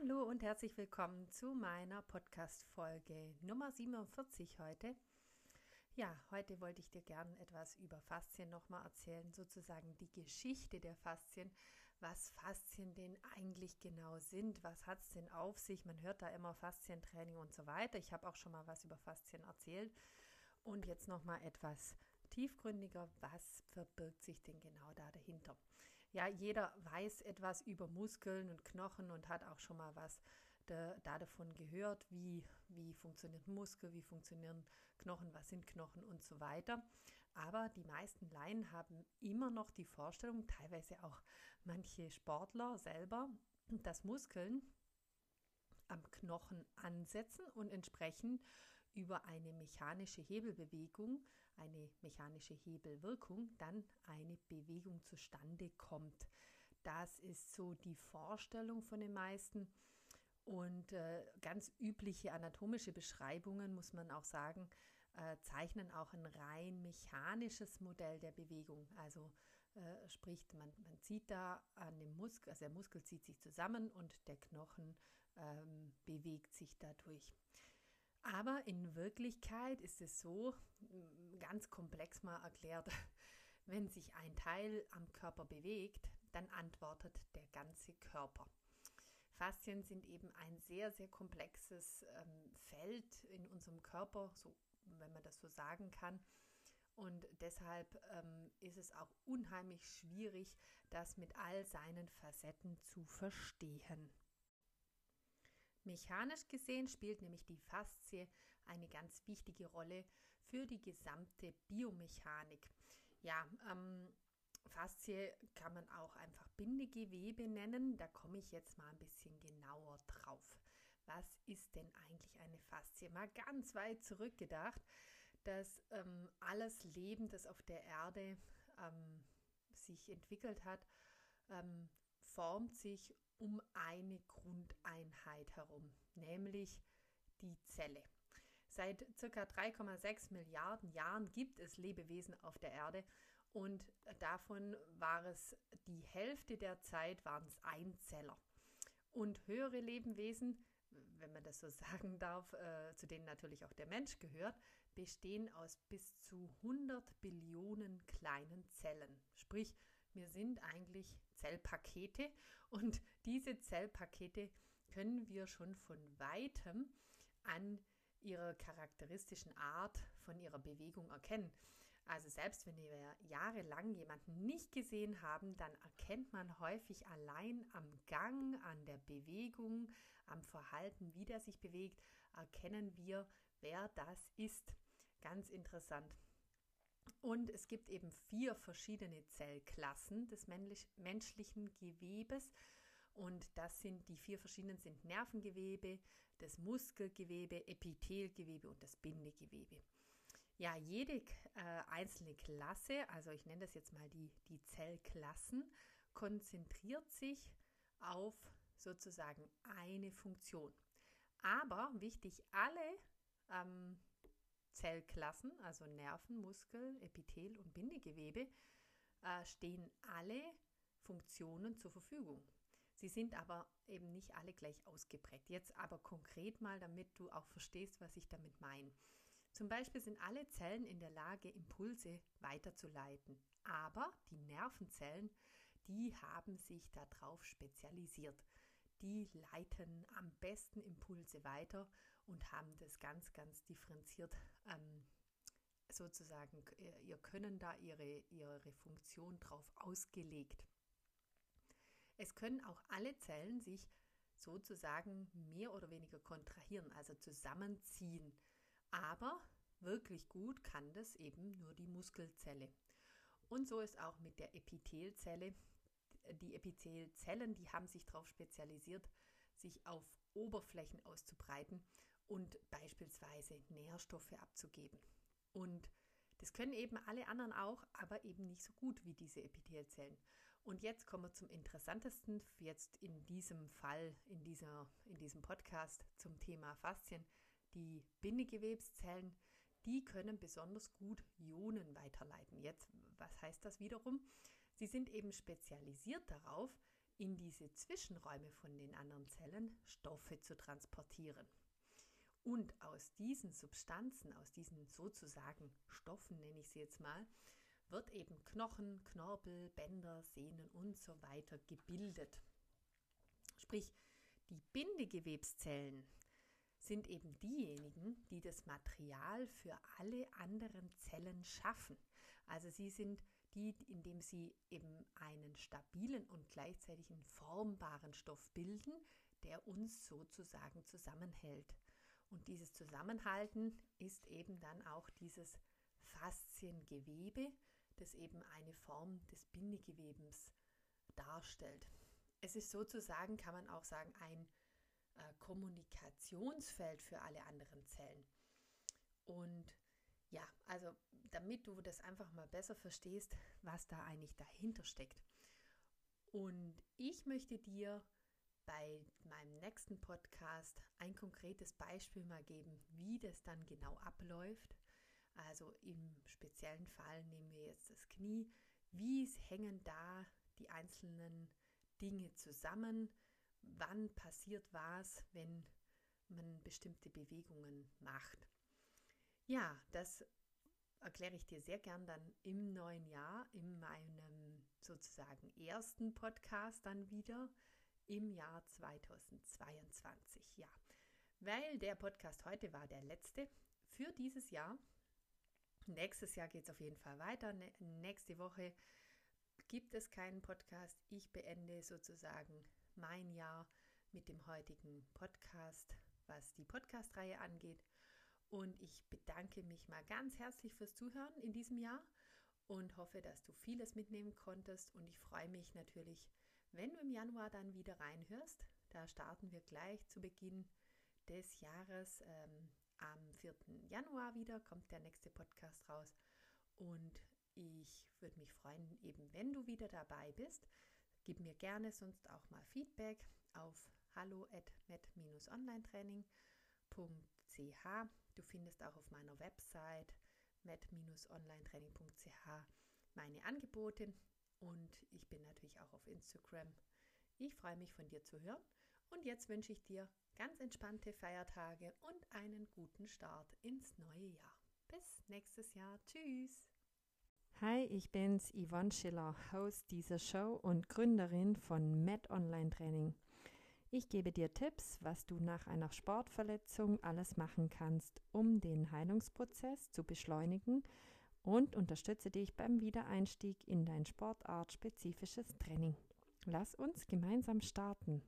Hallo und herzlich willkommen zu meiner Podcast-Folge Nummer 47 heute. Ja, heute wollte ich dir gern etwas über Faszien nochmal erzählen, sozusagen die Geschichte der Faszien, was Faszien denn eigentlich genau sind, was hat es denn auf sich. Man hört da immer Faszientraining und so weiter. Ich habe auch schon mal was über Faszien erzählt. Und jetzt nochmal etwas tiefgründiger, was verbirgt sich denn genau da dahinter? Ja, jeder weiß etwas über Muskeln und Knochen und hat auch schon mal was da, da davon gehört, wie, wie funktioniert Muskel, wie funktionieren Knochen, was sind Knochen und so weiter. Aber die meisten Laien haben immer noch die Vorstellung, teilweise auch manche Sportler selber, dass Muskeln am Knochen ansetzen und entsprechend über eine mechanische Hebelbewegung, eine mechanische Hebelwirkung, dann eine Bewegung zustande kommt. Das ist so die Vorstellung von den meisten. Und äh, ganz übliche anatomische Beschreibungen, muss man auch sagen, äh, zeichnen auch ein rein mechanisches Modell der Bewegung. Also äh, sprich, man, man zieht da an dem Muskel, also der Muskel zieht sich zusammen und der Knochen ähm, bewegt sich dadurch. Aber in Wirklichkeit ist es so, ganz komplex mal erklärt, wenn sich ein Teil am Körper bewegt, dann antwortet der ganze Körper. Faszien sind eben ein sehr, sehr komplexes ähm, Feld in unserem Körper, so, wenn man das so sagen kann. Und deshalb ähm, ist es auch unheimlich schwierig, das mit all seinen Facetten zu verstehen. Mechanisch gesehen spielt nämlich die Faszie eine ganz wichtige Rolle für die gesamte Biomechanik. Ja, ähm, Faszie kann man auch einfach Bindegewebe nennen. Da komme ich jetzt mal ein bisschen genauer drauf. Was ist denn eigentlich eine Faszie? Mal ganz weit zurückgedacht, dass ähm, alles Leben, das auf der Erde ähm, sich entwickelt hat, ähm, formt sich um eine Grundeinheit herum, nämlich die Zelle. Seit ca. 3,6 Milliarden Jahren gibt es Lebewesen auf der Erde und davon war es die Hälfte der Zeit waren es Einzeller. Und höhere Lebewesen, wenn man das so sagen darf, äh, zu denen natürlich auch der Mensch gehört, bestehen aus bis zu 100 Billionen kleinen Zellen. Sprich, wir sind eigentlich Zellpakete und diese Zellpakete können wir schon von weitem an ihrer charakteristischen Art von ihrer Bewegung erkennen. Also selbst wenn wir jahrelang jemanden nicht gesehen haben, dann erkennt man häufig allein am Gang, an der Bewegung, am Verhalten, wie der sich bewegt, erkennen wir, wer das ist. Ganz interessant. Und es gibt eben vier verschiedene Zellklassen des menschlichen Gewebes. Und das sind die vier verschiedenen sind Nervengewebe, das Muskelgewebe, Epithelgewebe und das Bindegewebe. Ja, jede äh, einzelne Klasse, also ich nenne das jetzt mal die, die Zellklassen, konzentriert sich auf sozusagen eine Funktion. Aber wichtig, alle ähm, Zellklassen, also Nerven, Muskel, Epithel und Bindegewebe, äh, stehen alle Funktionen zur Verfügung. Sie sind aber eben nicht alle gleich ausgeprägt. Jetzt aber konkret mal, damit du auch verstehst, was ich damit meine. Zum Beispiel sind alle Zellen in der Lage, Impulse weiterzuleiten. Aber die Nervenzellen, die haben sich darauf spezialisiert. Die leiten am besten Impulse weiter und haben das ganz, ganz differenziert ähm, sozusagen ihr Können da, ihre, ihre Funktion drauf ausgelegt. Es können auch alle Zellen sich sozusagen mehr oder weniger kontrahieren, also zusammenziehen. Aber wirklich gut kann das eben nur die Muskelzelle. Und so ist auch mit der Epithelzelle. Die Epithelzellen, die haben sich darauf spezialisiert, sich auf Oberflächen auszubreiten und beispielsweise Nährstoffe abzugeben. Und das können eben alle anderen auch, aber eben nicht so gut wie diese Epithelzellen. Und jetzt kommen wir zum interessantesten, jetzt in diesem Fall, in, dieser, in diesem Podcast zum Thema Faszien. Die Bindegewebszellen, die können besonders gut Ionen weiterleiten. Jetzt, was heißt das wiederum? Sie sind eben spezialisiert darauf, in diese Zwischenräume von den anderen Zellen Stoffe zu transportieren. Und aus diesen Substanzen, aus diesen sozusagen Stoffen, nenne ich sie jetzt mal, wird eben Knochen, Knorpel, Bänder, Sehnen und so weiter gebildet. Sprich, die Bindegewebszellen sind eben diejenigen, die das Material für alle anderen Zellen schaffen. Also sie sind die, indem sie eben einen stabilen und gleichzeitig einen formbaren Stoff bilden, der uns sozusagen zusammenhält. Und dieses Zusammenhalten ist eben dann auch dieses Fasziengewebe, das eben eine Form des Bindegewebens darstellt. Es ist sozusagen, kann man auch sagen, ein äh, Kommunikationsfeld für alle anderen Zellen. Und ja, also damit du das einfach mal besser verstehst, was da eigentlich dahinter steckt. Und ich möchte dir bei meinem nächsten Podcast ein konkretes Beispiel mal geben, wie das dann genau abläuft. Also im speziellen Fall nehmen wir jetzt das Knie. Wie hängen da die einzelnen Dinge zusammen? Wann passiert was, wenn man bestimmte Bewegungen macht? Ja, das erkläre ich dir sehr gern dann im neuen Jahr, in meinem sozusagen ersten Podcast dann wieder im Jahr 2022. Ja, weil der Podcast heute war der letzte für dieses Jahr. Nächstes Jahr geht es auf jeden Fall weiter. Nächste Woche gibt es keinen Podcast. Ich beende sozusagen mein Jahr mit dem heutigen Podcast, was die Podcast-Reihe angeht. Und ich bedanke mich mal ganz herzlich fürs Zuhören in diesem Jahr und hoffe, dass du vieles mitnehmen konntest. Und ich freue mich natürlich, wenn du im Januar dann wieder reinhörst. Da starten wir gleich zu Beginn des Jahres. Ähm, am 4. Januar wieder kommt der nächste Podcast raus. Und ich würde mich freuen, eben wenn du wieder dabei bist. Gib mir gerne sonst auch mal Feedback auf hallo at met-onlinetraining.ch Du findest auch auf meiner Website met-onlinetraining.ch meine Angebote und ich bin natürlich auch auf Instagram. Ich freue mich von dir zu hören und jetzt wünsche ich dir ganz entspannte Feiertage und einen guten Start ins neue Jahr. Bis nächstes Jahr. Tschüss. Hi, ich bin's Yvonne Schiller, Host dieser Show und Gründerin von Met Online Training. Ich gebe dir Tipps, was du nach einer Sportverletzung alles machen kannst, um den Heilungsprozess zu beschleunigen und unterstütze dich beim Wiedereinstieg in dein sportartspezifisches Training. Lass uns gemeinsam starten.